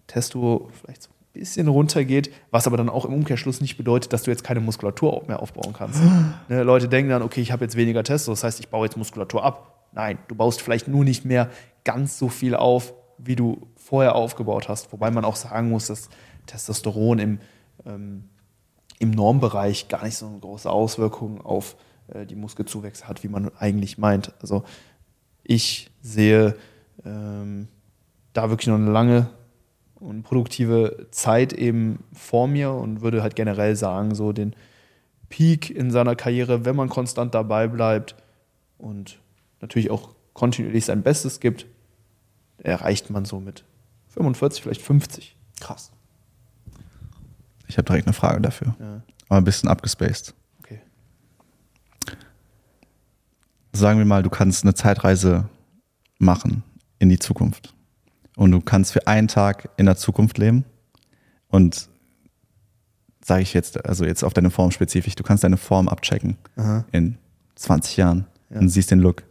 S1: Testo vielleicht so ein bisschen runtergeht, was aber dann auch im Umkehrschluss nicht bedeutet, dass du jetzt keine Muskulatur mehr aufbauen kannst. ne, Leute denken dann, okay, ich habe jetzt weniger Testo, das heißt, ich baue jetzt Muskulatur ab. Nein, du baust vielleicht nur nicht mehr ganz so viel auf, wie du vorher aufgebaut hast. Wobei man auch sagen muss, dass Testosteron im, ähm, im Normbereich gar nicht so eine große Auswirkung auf äh, die Muskelzuwächse hat, wie man eigentlich meint. Also ich sehe ähm, da wirklich noch eine lange und produktive Zeit eben vor mir und würde halt generell sagen, so den Peak in seiner Karriere, wenn man konstant dabei bleibt und natürlich auch kontinuierlich sein Bestes gibt, erreicht man so mit 45, vielleicht 50.
S2: Krass. Ich habe direkt eine Frage dafür.
S1: Ja.
S2: Aber ein bisschen abgespaced.
S1: Okay.
S2: Sagen wir mal, du kannst eine Zeitreise machen in die Zukunft. Und du kannst für einen Tag in der Zukunft leben. Und sage ich jetzt, also jetzt auf deine Form spezifisch, du kannst deine Form abchecken
S1: Aha.
S2: in 20 Jahren
S1: Ja.
S2: und siehst den Look.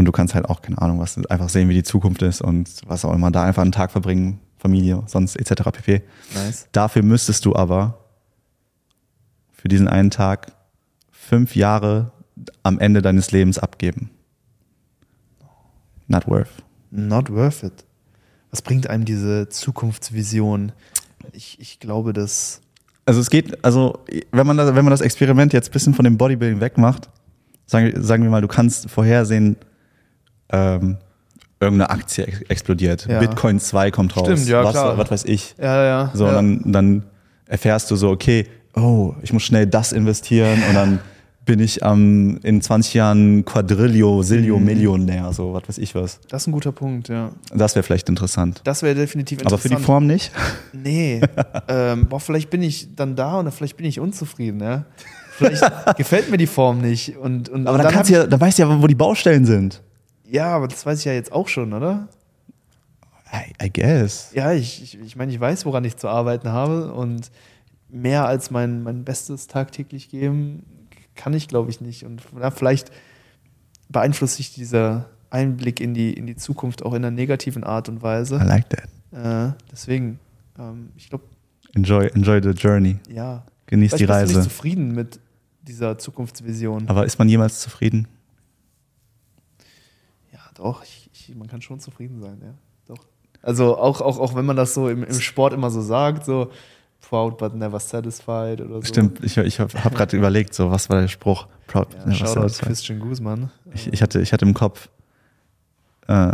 S2: Und du kannst halt auch, keine Ahnung, was, einfach sehen, wie die Zukunft ist und was auch immer, da einfach einen Tag verbringen, Familie, sonst etc. pp.
S1: Nice.
S2: Dafür müsstest du aber für diesen einen Tag fünf Jahre am Ende deines Lebens abgeben. Not worth.
S1: Not worth it. Was bringt einem diese Zukunftsvision? Ich, ich glaube, dass.
S2: Also es geht, also wenn man das, wenn man das Experiment jetzt ein bisschen von dem Bodybuilding wegmacht, sagen, sagen wir mal, du kannst vorhersehen, ähm, irgendeine Aktie ex- explodiert.
S1: Ja.
S2: Bitcoin 2 kommt raus.
S1: Stimmt, ja,
S2: was,
S1: klar.
S2: was weiß ich.
S1: Ja, ja.
S2: So,
S1: ja.
S2: und dann, dann erfährst du so, okay, oh, ich muss schnell das investieren und dann bin ich am in 20 Jahren Quadrillo, Silio,
S1: Mhm.
S2: Millionär, so was weiß ich was.
S1: Das ist ein guter Punkt, ja.
S2: Das wäre vielleicht interessant.
S1: Das wäre definitiv
S2: Aber
S1: interessant.
S2: für die Form nicht?
S1: Nee. ähm, boah, vielleicht bin ich dann da oder vielleicht bin ich unzufrieden, ja. Vielleicht gefällt mir die Form nicht. Und, und
S2: Aber dann,
S1: hab
S2: kannst du ja, dann weißt du ja, wo die Baustellen sind.
S1: Ich, ja, aber das weiß ich ja jetzt auch schon, oder?
S2: I, I guess.
S1: Ja, ich, ich, ich meine, ich weiß, woran ich zu arbeiten habe und mehr als mein, mein Bestes tagtäglich geben, kann ich, glaube ich, nicht. Und ja, vielleicht beeinflusst sich dieser Einblick in die, in die Zukunft auch in einer negativen Art und
S2: I
S1: Weise.
S2: like that.
S1: Äh, deswegen, ähm, ich glaube,
S2: Enjoy, enjoy the journey.
S1: ja.
S2: Genieß die Reise.
S1: nicht zufrieden mit dieser Zukunftsvision.
S2: Aber ist man jemals zufrieden?
S1: Doch, ich, ich, man kann schon zufrieden sein, ja. Doch. Also auch, auch, auch wenn man das so im, im Sport immer so sagt, so proud but never satisfied oder so.
S2: Stimmt, ich, ich habe hab gerade überlegt, so was war der Spruch? Proud,
S1: Ja,
S2: ne,
S1: Shoutout
S2: war das?
S1: Christian Guzman.
S2: Ich, ich, hatte, ich hatte im Kopf äh,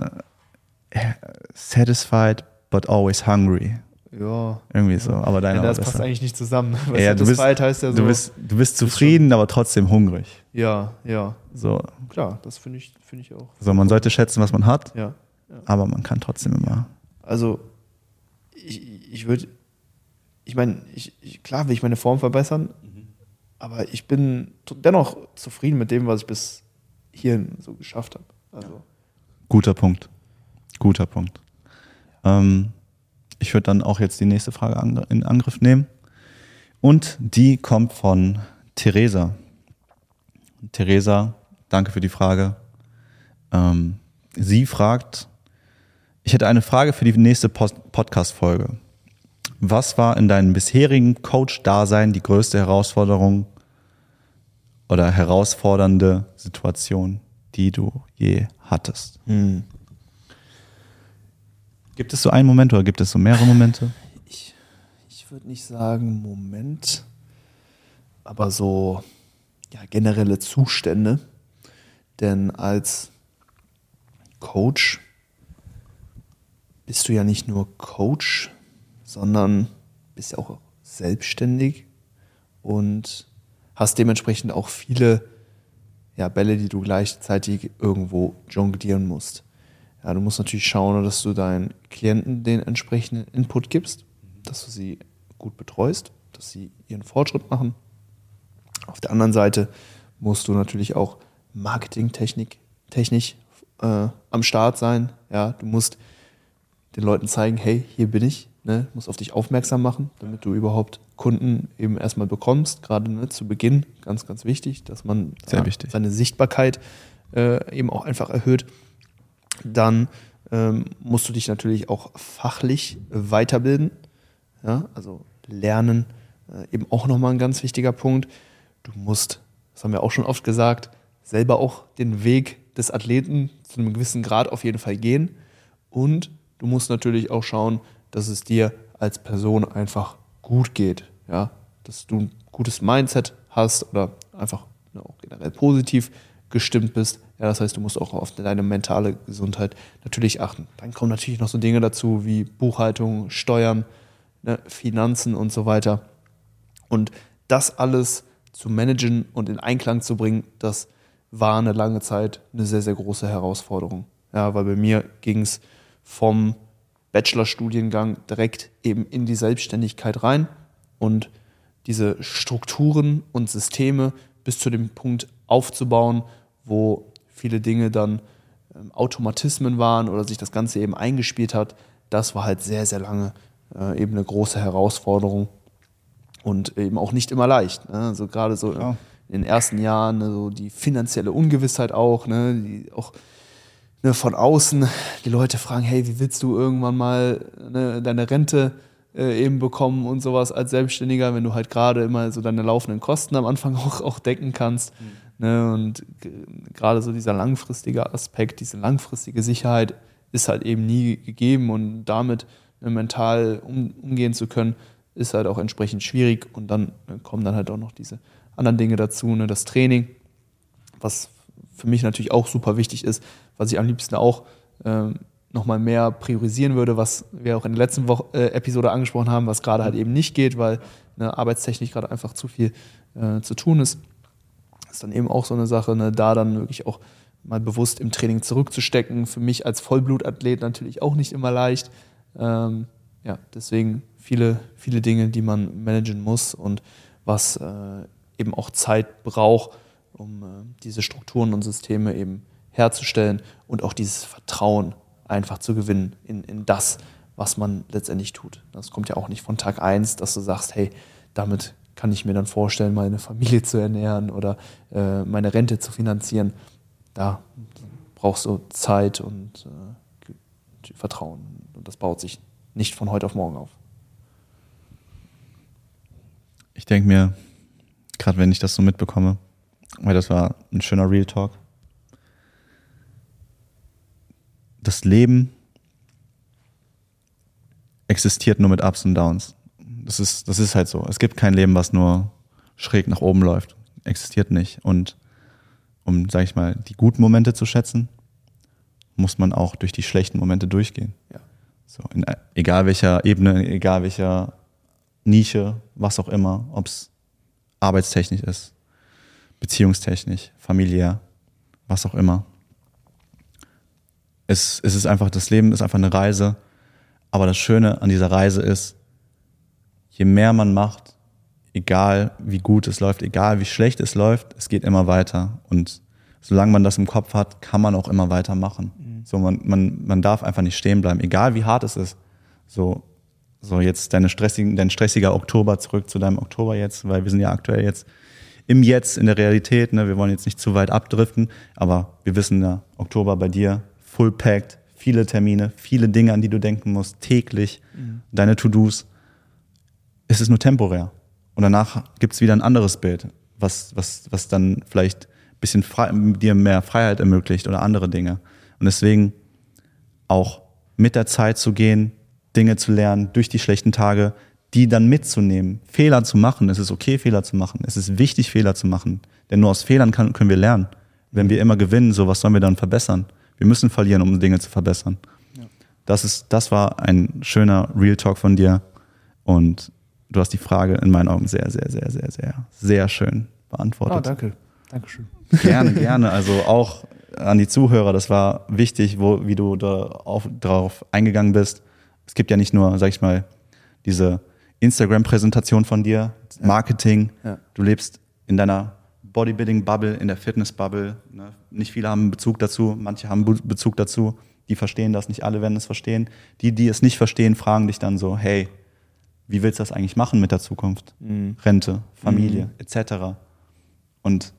S2: satisfied but always hungry.
S1: Ja.
S2: Irgendwie so. Aber deiner
S1: ja das passt
S2: besser.
S1: eigentlich nicht zusammen. Weil
S2: Ja, du bist,
S1: heißt ja so.
S2: du, bist, du bist zufrieden, aber trotzdem hungrig.
S1: ja, ja.
S2: So.
S1: Klar, das finde ich, finde ich auch.
S2: so, man sollte schätzen, was man hat,
S1: Ja.
S2: aber man kann trotzdem immer.
S1: Also, ich, ich würde, ich meine, ich, ich, klar will ich meine Form verbessern, aber ich bin dennoch zufrieden mit dem, was ich bis hierhin so geschafft habe. Also,
S2: Guter Punkt. Guter Punkt. Ähm, ich würde dann auch jetzt die nächste Frage in Angriff nehmen. Und die kommt von Theresa. Theresa, danke für die Frage. Ähm, sie fragt, ich hätte eine Frage für die nächste Podcast-Folge. Was war in deinem bisherigen Coach-Dasein die größte Herausforderung oder herausfordernde Situation, die du je hattest? Gibt es so einen Moment oder gibt es so mehrere Momente?
S1: ich, ich würde nicht sagen Moment, aber so ja, generelle Zustände. Denn als Coach bist du ja nicht nur Coach, sondern bist ja auch selbstständig und hast dementsprechend auch viele ja, Bälle, die du gleichzeitig irgendwo jonglieren musst. Ja, du musst natürlich schauen, dass du deinen Klienten den entsprechenden Input gibst, dass du sie gut betreust, dass sie ihren Fortschritt machen. Auf der anderen Seite musst du natürlich auch Marketingtechnik technisch äh, am Start sein. Ja, du musst den Leuten zeigen, hey, hier bin ich, ne, muss auf dich aufmerksam machen, damit du überhaupt Kunden eben erstmal bekommst, gerade ne, zu Beginn, ganz, ganz wichtig, dass man ja,
S2: wichtig.
S1: seine Sichtbarkeit äh, eben auch einfach erhöht. Dann ähm, musst du dich natürlich auch fachlich weiterbilden, ja, also lernen, äh, eben auch nochmal ein ganz wichtiger Punkt. Du musst, das haben wir auch schon oft gesagt, selber auch den Weg des Athleten zu einem gewissen Grad auf jeden Fall gehen. Und du musst natürlich auch schauen, dass es dir als Person einfach gut geht. Ja? Dass du ein gutes Mindset hast oder einfach auch generell positiv gestimmt bist. Ja, das heißt, du musst auch auf deine mentale Gesundheit natürlich achten. Dann kommen natürlich noch so Dinge dazu wie Buchhaltung, Steuern, ne, Finanzen und so weiter. Und das alles zu managen und in Einklang zu bringen, das war eine lange Zeit eine sehr, sehr große Herausforderung. Ja, weil bei mir ging es vom Bachelorstudiengang direkt eben in die Selbstständigkeit rein und diese Strukturen und Systeme bis zu dem Punkt aufzubauen, wo viele Dinge dann ähm, Automatismen waren oder sich das Ganze eben eingespielt hat, das war halt sehr, sehr lange äh, eben eine große Herausforderung und eben auch nicht immer leicht. Ne? Also gerade so ja. in den ersten Jahren, ne, so die finanzielle Ungewissheit auch, ne? die auch ne, von außen die Leute fragen, hey, wie willst du irgendwann mal ne, deine Rente äh, eben bekommen und sowas als Selbstständiger, wenn du halt gerade immer so deine laufenden Kosten am Anfang auch, auch decken kannst. Mhm. Ne? Und gerade so dieser langfristige Aspekt, diese langfristige Sicherheit ist halt eben nie gegeben und damit ne, mental um, umgehen zu können, ist halt auch entsprechend schwierig und dann ne, kommen dann halt auch noch diese anderen Dinge dazu, ne? das Training, was für mich natürlich auch super wichtig ist, was ich am liebsten auch ähm, nochmal mehr priorisieren würde, was wir auch in der letzten Woche, äh, Episode angesprochen haben, was gerade halt eben nicht geht, weil ne, arbeitstechnisch gerade einfach zu viel äh, zu tun ist. Ist dann eben auch so eine Sache, ne, da dann wirklich auch mal bewusst im Training zurückzustecken. Für mich als Vollblutathlet natürlich auch nicht immer leicht. Ähm, ja, deswegen viele, viele Dinge, die man managen muss und was äh, eben auch Zeit braucht, um äh, diese Strukturen und Systeme eben herzustellen und auch dieses Vertrauen einfach zu gewinnen in, in das, was man letztendlich tut. Das kommt ja auch nicht von Tag 1, dass du sagst, hey, damit kann ich mir dann vorstellen, meine Familie zu ernähren oder äh, meine Rente zu finanzieren. Da brauchst du Zeit und äh, Vertrauen. Und das baut sich nicht von heute auf morgen auf.
S2: Ich denke mir, gerade wenn ich das so mitbekomme, weil das war ein schöner Real Talk, das Leben existiert nur mit Ups und Downs. Das ist, das ist halt so. Es gibt kein Leben, was nur schräg nach oben läuft. Existiert nicht. Und um, sag ich mal, die guten Momente zu schätzen, muss man auch durch die schlechten Momente durchgehen. Ja. So, in, egal welcher Ebene, egal welcher Nische, was auch immer, ob es arbeitstechnisch ist, beziehungstechnisch, familiär, was auch immer es, es ist einfach, das Leben ist einfach eine Reise. Aber das Schöne an dieser Reise ist, je mehr man macht, egal wie gut es läuft, egal wie schlecht es läuft, es geht immer weiter. Und solange man das im Kopf hat, kann man auch immer weitermachen. Mhm. So, man, man, man darf einfach nicht stehen bleiben, egal wie hart es ist. So, so jetzt deine stressigen, dein stressiger Oktober zurück zu deinem Oktober jetzt, weil wir sind ja aktuell jetzt im Jetzt, in der Realität. Ne? Wir wollen jetzt nicht zu weit abdriften, aber wir wissen ja, Oktober bei dir full packed, viele Termine, viele Dinge, an die du denken musst, täglich, mhm. deine To-Dos. Es ist nur temporär. Und danach gibt es wieder ein anderes Bild, was, was, was dann vielleicht ein bisschen frei, dir mehr Freiheit ermöglicht oder andere Dinge. Und deswegen auch mit der Zeit zu gehen, Dinge zu lernen, durch die schlechten Tage, die dann mitzunehmen, Fehler zu machen. Es ist okay, Fehler zu machen. Es ist wichtig, Fehler zu machen. Denn nur aus Fehlern kann, können wir lernen. Wenn wir immer gewinnen, so was sollen wir dann verbessern? Wir müssen verlieren, um Dinge zu verbessern. Ja. Das, ist, das war ein schöner Real Talk von dir. Und du hast die Frage in meinen Augen sehr, sehr, sehr, sehr, sehr, sehr schön beantwortet.
S1: Oh, danke. Dankeschön.
S2: Gerne, gerne. Also auch an die Zuhörer, das war wichtig, wo, wie du da auf, darauf eingegangen bist. Es gibt ja nicht nur, sag ich mal, diese Instagram-Präsentation von dir, Marketing. Ja. Du lebst in deiner Bodybuilding-Bubble, in der Fitness-Bubble. Ne? Nicht viele haben Bezug dazu, manche haben Bezug dazu. Die verstehen das, nicht alle werden es verstehen. Die, die es nicht verstehen, fragen dich dann so, hey, wie willst du das eigentlich machen mit der Zukunft? Mhm. Rente, Familie, mhm. etc. Und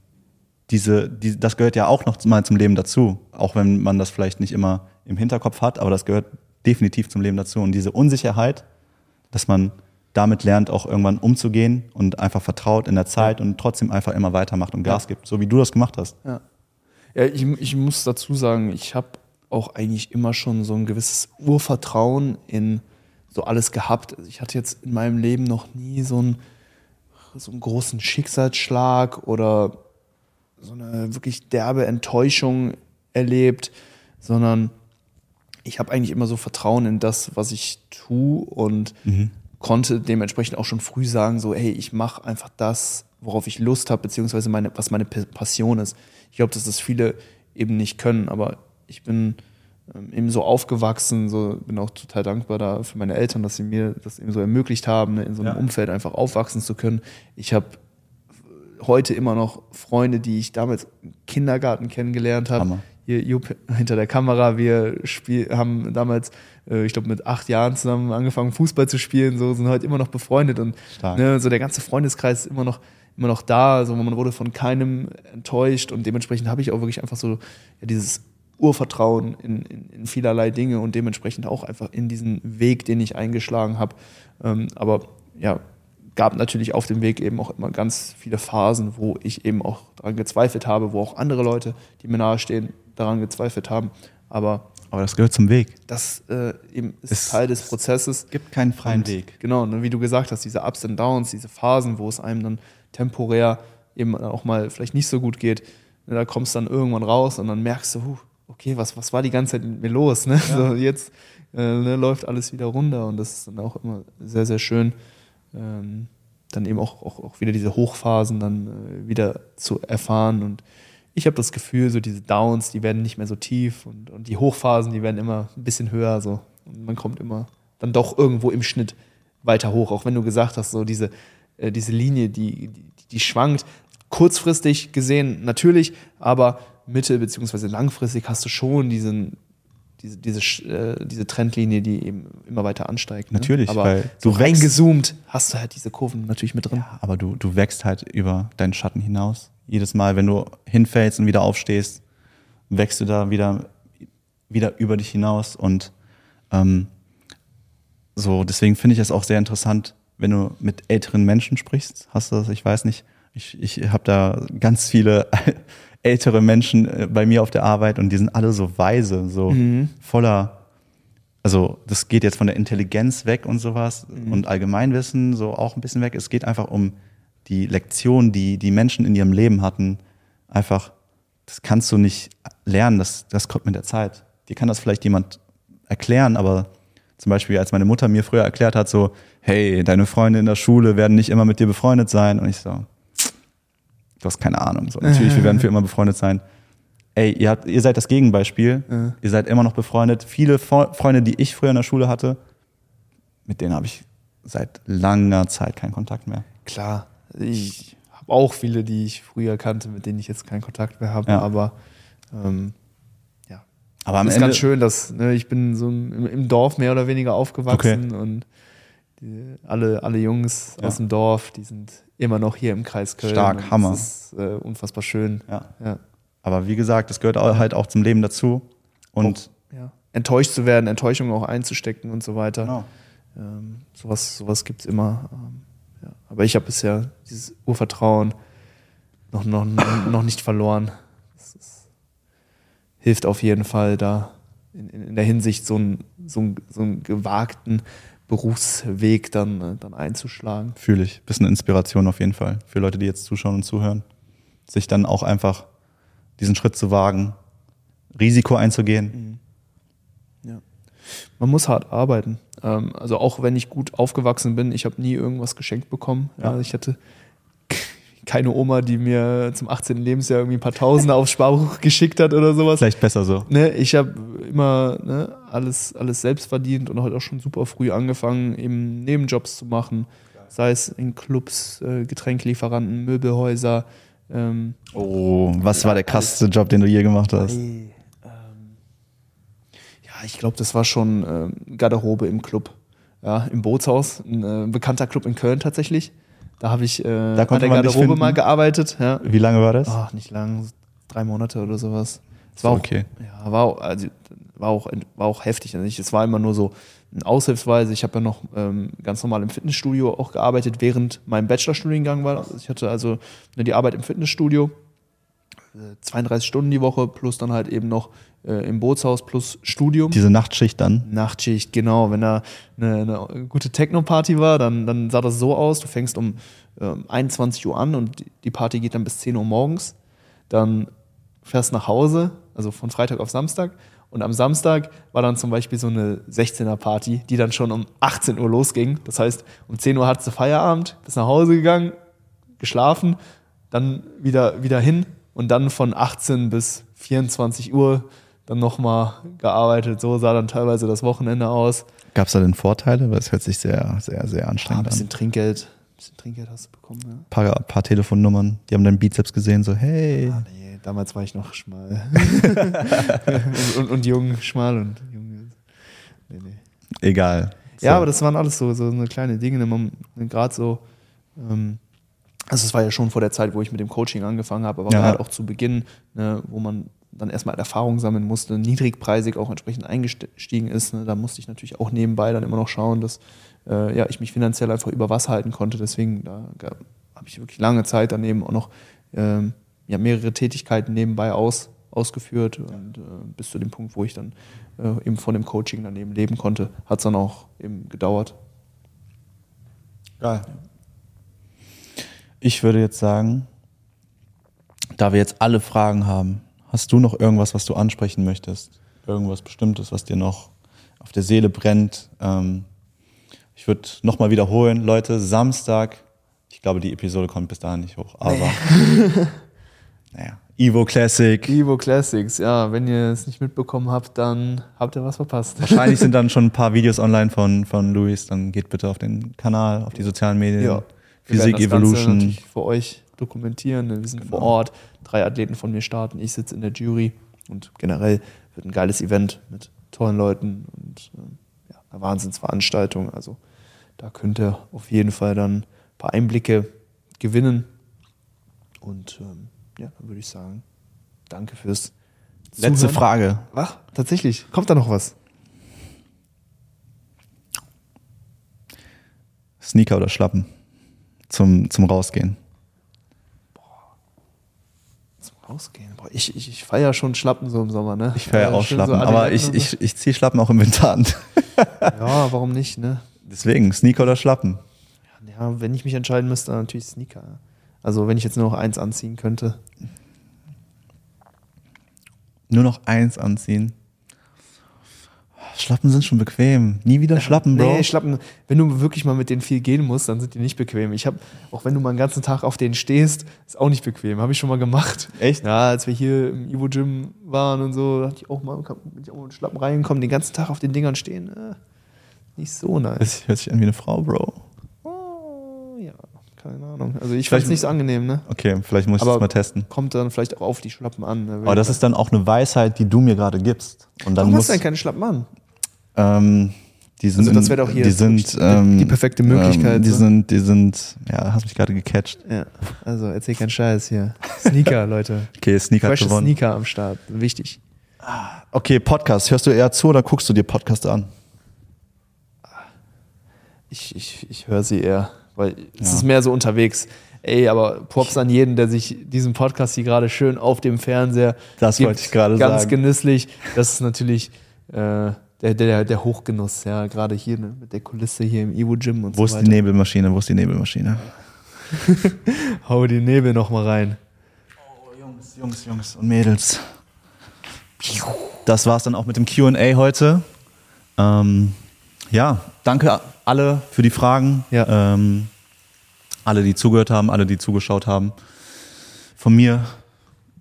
S2: diese, die, das gehört ja auch noch mal zum Leben dazu, auch wenn man das vielleicht nicht immer im Hinterkopf hat, aber das gehört definitiv zum Leben dazu. Und diese Unsicherheit, dass man damit lernt, auch irgendwann umzugehen und einfach vertraut in der Zeit und trotzdem einfach immer weitermacht und Gas ja. gibt, so wie du das gemacht hast.
S1: Ja, ja ich, ich muss dazu sagen, ich habe auch eigentlich immer schon so ein gewisses Urvertrauen in so alles gehabt. Ich hatte jetzt in meinem Leben noch nie so einen, so einen großen Schicksalsschlag oder so eine wirklich derbe Enttäuschung erlebt, sondern ich habe eigentlich immer so Vertrauen in das, was ich tue und mhm konnte dementsprechend auch schon früh sagen, so, hey, ich mache einfach das, worauf ich Lust habe, beziehungsweise meine, was meine Passion ist. Ich glaube, dass das viele eben nicht können, aber ich bin eben so aufgewachsen, so bin auch total dankbar da für meine Eltern, dass sie mir das eben so ermöglicht haben, ne, in so einem
S2: Ja.
S1: Umfeld einfach aufwachsen zu können. Ich habe heute immer noch Freunde, die ich damals im Kindergarten kennengelernt habe. Hier Jupp hinter der Kamera, wir spiel, haben damals, äh, ich glaube, mit acht Jahren zusammen angefangen, Fußball zu spielen, so sind heute immer noch befreundet und ne, so der ganze Freundeskreis ist immer noch, immer noch da. Also man wurde von keinem enttäuscht und dementsprechend habe ich auch wirklich einfach so ja, dieses Urvertrauen in, in, in vielerlei Dinge und dementsprechend auch einfach in diesen Weg, den ich eingeschlagen habe. Ähm, aber ja, gab natürlich auf dem Weg eben auch immer ganz viele Phasen, wo ich eben auch daran gezweifelt habe, wo auch andere Leute, die mir nahestehen, daran gezweifelt haben. Aber
S2: Aber das gehört zum Weg.
S1: das äh, eben ist
S2: Es-
S1: Teil des Prozesses.
S2: Es gibt keinen freien
S1: Und
S2: Weg.
S1: Genau, ne, wie du gesagt hast, diese Ups und Downs, diese Phasen, wo es einem dann temporär eben auch mal vielleicht nicht so gut geht, da kommst du dann irgendwann raus und dann merkst du, huh, okay, was, was war die ganze Zeit mit mir los? Ne? So, jetzt äh, ne, läuft alles wieder runter und das ist dann auch immer sehr, sehr schön, ähm, dann eben auch, auch, auch wieder diese Hochphasen dann äh, wieder zu erfahren und ich habe das Gefühl, so diese Downs, die werden nicht mehr so tief und, und die Hochphasen, die werden immer ein bisschen höher so und man kommt immer dann doch irgendwo im Schnitt weiter hoch, auch wenn du gesagt hast, so diese, äh, diese Linie, die, die, die schwankt kurzfristig gesehen natürlich, aber mittel- beziehungsweise langfristig hast du schon diesen, diese, diese, äh, diese Trendlinie, die eben immer weiter ansteigt. Ne?
S2: Natürlich,
S1: aber
S2: weil
S1: so
S2: du
S1: reingezoomt hast du halt diese Kurven natürlich mit drin.
S2: Ja, aber du, du wächst halt über deinen Schatten hinaus. Jedes Mal, wenn du hinfällst und wieder aufstehst, wächst du da wieder, wieder über dich hinaus. Und ähm, so, deswegen finde ich es auch sehr interessant, wenn du mit älteren Menschen sprichst. Hast du das? Ich weiß nicht. Ich, ich habe da ganz viele ältere Menschen äh, bei mir auf der Arbeit und die sind alle so weise, so voller also das geht jetzt von der Intelligenz weg und sowas und Allgemeinwissen so auch ein bisschen weg. Es geht einfach um die Lektion, die die Menschen in ihrem Leben hatten. Einfach, das kannst du nicht lernen, das, das kommt mit der Zeit. Dir kann das vielleicht jemand erklären, aber zum Beispiel, als meine Mutter mir früher erklärt hat, so, hey, deine Freunde in der Schule werden nicht immer mit dir befreundet sein. Und ich so, du hast keine Ahnung. So, natürlich, wir werden für immer befreundet sein. Ey, ihr, habt, ihr seid das Gegenbeispiel.
S1: Ja.
S2: Ihr seid immer noch befreundet. Viele Fre- Freunde, die ich früher in der Schule hatte, mit denen habe ich seit langer Zeit keinen Kontakt mehr.
S1: Klar, ich habe auch viele, die ich früher kannte, mit denen ich jetzt keinen Kontakt mehr habe,
S2: Ja.
S1: aber ähm, ja.
S2: Aber am
S1: ist
S2: Ende,
S1: ganz schön, dass ne, ich bin so im, im Dorf mehr oder weniger aufgewachsen und die, alle, alle Jungs
S2: Ja.
S1: aus dem Dorf, die sind immer noch hier im Kreis Köln.
S2: Stark, Hammer.
S1: Das ist äh, unfassbar schön.
S2: ja.
S1: Ja.
S2: Aber wie gesagt, das gehört halt auch zum Leben dazu. Und
S1: ja. Enttäuscht zu werden, Enttäuschung auch einzustecken und so weiter.
S2: genau.
S1: Ähm, sowas sowas gibt es immer. Ähm, ja. Aber ich habe bisher dieses Urvertrauen noch, noch, noch, nicht verloren. Das ist, hilft auf jeden Fall da in, in, in der Hinsicht, so einen, so, einen, so einen gewagten Berufsweg dann, äh, dann einzuschlagen.
S2: fühle ich. Bisschen Inspiration auf jeden Fall für Leute, die jetzt zuschauen und zuhören. Sich dann auch einfach diesen Schritt zu wagen, Risiko einzugehen.
S1: Ja. Man muss hart arbeiten. Ähm, also auch wenn ich gut aufgewachsen bin, ich habe nie irgendwas geschenkt bekommen. Ja. Ich hatte keine Oma, die mir zum 18. Lebensjahr irgendwie ein paar Tausende aufs Sparbuch geschickt hat oder sowas.
S2: Vielleicht besser so.
S1: Ne, ich habe immer ne, alles, alles selbst verdient und heute auch schon super früh angefangen, eben Nebenjobs zu machen. Sei es in Clubs, äh, Getränkelieferanten, Möbelhäuser. Ähm,
S2: Oh, was war der krasseste Job, den du je gemacht hast?
S1: Ähm, ja, ich glaube, das war schon ähm, Garderobe im Club. Ja, im Bootshaus, ein äh, bekannter Club in Köln tatsächlich. Da habe ich äh, an
S2: konnte
S1: der Garderobe mal gearbeitet. Ja.
S2: Wie lange war das?
S1: Ach, nicht lang, so drei Monate oder sowas. Es
S2: So,
S1: war auch,
S2: okay.
S1: Ja, war auch, also, war auch, war auch heftig. Also ich, es war immer nur so ein Aushilfsweise. Ich habe ja noch ähm, ganz normal im Fitnessstudio auch gearbeitet, während mein Bachelorstudiengang war. Also ich hatte also ne, die Arbeit im Fitnessstudio, äh, 32 Stunden die Woche, plus dann halt eben noch äh, im Bootshaus plus Studium.
S2: Diese Nachtschicht dann?
S1: Nachtschicht, genau. Wenn da eine, eine gute Techno-Party war, dann, dann sah das so aus, du fängst um ähm, 21 Uhr an und die- Party geht dann bis 10 Uhr morgens. Dann fährst nach Hause, also von Freitag auf Samstag, Und am Samstag war dann zum Beispiel so eine 16er-Party, die dann schon um 18 Uhr losging. Das heißt, um 10 Uhr hattest du Feierabend, bist nach Hause gegangen, geschlafen, dann wieder, wieder hin und dann von 18 bis 24 Uhr dann nochmal gearbeitet. So sah dann teilweise das Wochenende aus.
S2: Gab es da denn Vorteile? Weil es hört sich sehr, sehr, sehr
S1: Ah, ein
S2: anstrengend
S1: bisschen
S2: an.
S1: Trinkgeld. Ein bisschen Trinkgeld hast du bekommen, ja.
S2: Paar, paar Telefonnummern, die haben deinen Bizeps gesehen, so, hey.
S1: Ah, nee, damals war ich noch schmal. und, und, und jung, schmal und jung. Nee, nee.
S2: Egal.
S1: Ja,
S2: So.
S1: aber das waren alles so, so eine kleine Dinge. Gerade so, ähm, also es war ja schon vor der Zeit, wo ich mit dem Coaching angefangen habe, aber
S2: Ja.
S1: gerade auch zu Beginn, ne, wo man dann erstmal Erfahrung sammeln musste, niedrigpreisig auch entsprechend eingestiegen ist. Ne, da musste ich natürlich auch nebenbei dann immer noch schauen, dass äh, ja, ich mich finanziell einfach über Wasser halten konnte. Deswegen da habe ich wirklich lange Zeit daneben auch noch ähm, ja, mehrere Tätigkeiten nebenbei aus, ausgeführt und äh, bis zu dem Punkt, wo ich dann äh, eben von dem Coaching daneben leben konnte, hat es dann auch eben gedauert.
S2: Geil. Ich würde jetzt sagen, da wir jetzt alle Fragen haben, hast du noch irgendwas, was du ansprechen möchtest? Irgendwas Bestimmtes, was dir noch auf der Seele brennt? Ähm, ich würde nochmal wiederholen, Leute, Samstag, ich glaube, die Episode kommt bis dahin nicht hoch, aber naja, Evo Classic.
S1: Evo Classics, ja, wenn ihr es nicht mitbekommen habt, dann habt ihr was verpasst.
S2: Wahrscheinlich sind dann schon ein paar Videos online von, von Luis, dann geht bitte auf den Kanal, auf die sozialen Medien.
S1: Ja.
S2: Physik Evolution.
S1: für euch dokumentieren. Wir sind vor Ort, drei Athleten von mir starten, ich sitze in der Jury und generell wird ein geiles Event mit tollen Leuten und ähm, ja, eine Wahnsinnsveranstaltung. Also da könnt ihr auf jeden Fall dann ein paar Einblicke gewinnen. Und ähm, ja, dann würde ich sagen, danke fürs
S2: Letzte
S1: Zuhören.
S2: Frage.
S1: Ach, tatsächlich. Kommt da noch was?
S2: Sneaker oder Schlappen zum, zum Rausgehen.
S1: Zum Rausgehen. Boah, ich, ich, ich feiere schon Schlappen so im Sommer, ne?
S2: Ich feiere
S1: Ja,
S2: auch
S1: schön so
S2: Schlappen, aber ich, ich, ich ziehe Schlappen auch im Winter an.
S1: Ja, warum nicht, ne?
S2: Deswegen, Sneaker oder Schlappen.
S1: Ja, wenn ich mich entscheiden müsste, dann natürlich Sneaker. Also wenn ich jetzt nur noch eins anziehen könnte.
S2: Nur noch eins anziehen. Schlappen sind schon bequem. Nie wieder Schlappen, Bro.
S1: Nee, Schlappen, wenn du wirklich mal mit denen viel gehen musst, dann sind die nicht bequem. Ich habe, auch wenn du mal einen ganzen Tag auf denen stehst, ist auch nicht bequem. Habe ich schon mal gemacht.
S2: Echt?
S1: Ja, als wir hier im Ivo Gym waren und so, da hatte ich auch mal, bin ich auch mit Schlappen reingekommen, den ganzen Tag auf den Dingern stehen. Äh, nicht so nice.
S2: Das hört sich an wie eine Frau, Bro.
S1: Oh, ja, keine Ahnung. Also ich fand es nicht so angenehm, ne?
S2: Okay, vielleicht muss ich das mal testen.
S1: Kommt dann vielleicht auch auf die Schlappen an. Ne?
S2: Aber das ist dann auch eine Weisheit, die du mir gerade gibst. Und dann muss,
S1: hast du denn keine Schlappen an?
S2: Ähm, die sind,
S1: Also das wäre doch hier
S2: die sind,
S1: die-
S2: ähm,
S1: die perfekte Möglichkeit,
S2: Ähm, die
S1: so.
S2: sind, die sind, ja, hast mich gerade gecatcht.
S1: Ja, also erzähl keinen Scheiß hier. Sneaker, Leute.
S2: Okay, Sneaker hat
S1: Freshe
S2: gewonnen.
S1: Sneaker am Start. Wichtig.
S2: Okay, Podcast. Hörst du eher zu oder guckst du dir Podcasts an?
S1: Ich, ich, ich höre sie eher, weil es
S2: Ja.
S1: ist mehr so unterwegs. Ey, aber Props an jeden, der sich diesen Podcast hier gerade schön auf dem Fernseher
S2: Das
S1: gibt.
S2: wollte ich gerade
S1: Ganz
S2: sagen.
S1: genüsslich. Das ist natürlich äh, der, der, der Hochgenuss, ja. Gerade hier ne, mit der Kulisse hier im Ivo Gym und
S2: Wo
S1: so
S2: ist die. Nebelmaschine? Wo ist die Nebelmaschine?
S1: Hau die Nebel noch mal rein.
S2: Oh, Jungs, Jungs, Jungs und Mädels. Das war's dann auch mit dem QA heute. Ähm, ja, danke alle für die Fragen.
S1: Ja.
S2: Ähm, alle, die zugehört haben, alle, die zugeschaut haben. Von mir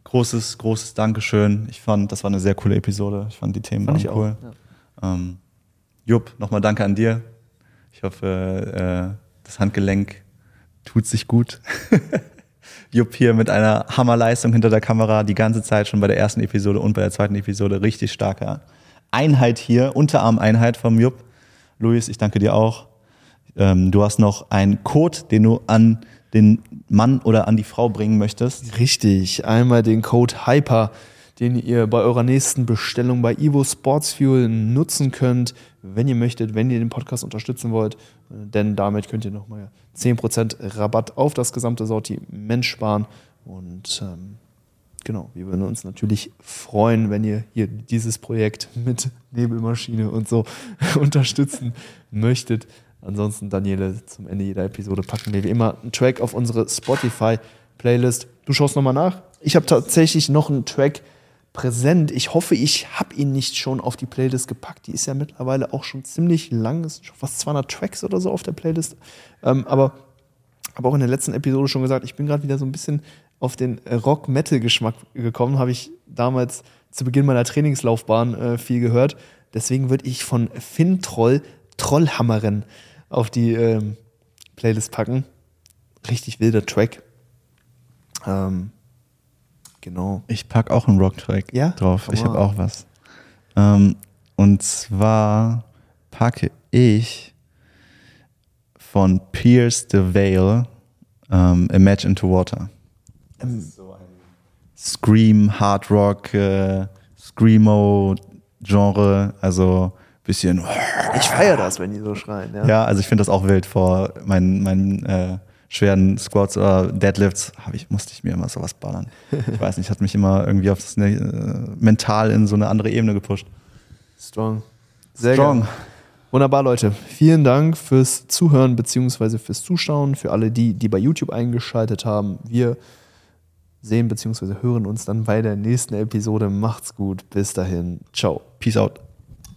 S2: großes, großes Dankeschön. Ich fand, das war eine sehr coole Episode. Ich fand die Themen
S1: Fand
S2: waren
S1: ich auch.
S2: cool.
S1: Ja.
S2: Ähm, Jupp, nochmal danke an dir. Ich hoffe, äh, das Handgelenk tut sich gut. Jupp hier mit einer Hammerleistung hinter der Kamera, die ganze Zeit schon bei der ersten Episode und bei der zweiten Episode. Richtig starke Einheit hier, Unterarmeinheit vom Jupp. Luis, ich danke dir auch. Ähm, du hast noch einen Code, den du an den Mann oder an die Frau bringen möchtest.
S1: Richtig, einmal den Code HYPER, den ihr bei eurer nächsten Bestellung bei Evo Sports Fuel nutzen könnt, wenn ihr möchtet, wenn ihr den Podcast unterstützen wollt. Denn damit könnt ihr nochmal 10% Rabatt auf das gesamte Sortiment sparen. Und ähm, genau, wir würden uns natürlich freuen, wenn ihr hier dieses Projekt mit Nebelmaschine und so unterstützen möchtet. Ansonsten, Daniele, zum Ende jeder Episode packen wir wie immer einen Track auf unsere Spotify-Playlist. Du schaust nochmal nach. Ich habe tatsächlich noch einen Track präsent. Ich hoffe, ich habe ihn nicht schon auf die Playlist gepackt. Die ist ja mittlerweile auch schon ziemlich lang. Es sind schon fast 200 Tracks oder so auf der Playlist. Ähm, aber habe auch in der letzten Episode schon gesagt, ich bin gerade wieder so ein bisschen auf den Rock-Metal-Geschmack gekommen. Habe ich damals zu Beginn meiner Trainingslaufbahn äh, viel gehört. Deswegen würde ich von Finn Troll Trollhammeren auf die ähm, Playlist packen. Richtig wilder Track. Ähm, genau.
S2: Ich packe auch einen Rock-Track
S1: Ja?
S2: drauf.
S1: Komm
S2: Ich habe auch was. Ähm, und zwar packe ich von Pierce the Veil ähm, A Match into Water.
S1: Ähm,
S2: Scream, Hard Rock, äh, Screamo-Genre, also bisschen.
S1: ich feiere das, wenn die so schreien. Ja.
S2: Ja, also ich finde das auch wild. Vor meinen, meinen äh, schweren Squats oder Deadlifts hab ich, musste ich mir immer sowas ballern. Ich weiß nicht, hat mich immer irgendwie auf das, äh, mental in so eine andere Ebene gepusht.
S1: Strong. Sehr
S2: Strong.
S1: geil. Wunderbar, Leute. Vielen Dank fürs Zuhören bzw. fürs Zuschauen, für alle die, die bei YouTube eingeschaltet haben. Wir sehen bzw. hören uns dann bei der nächsten Episode. Macht's gut. Bis dahin. Ciao.
S2: Peace out.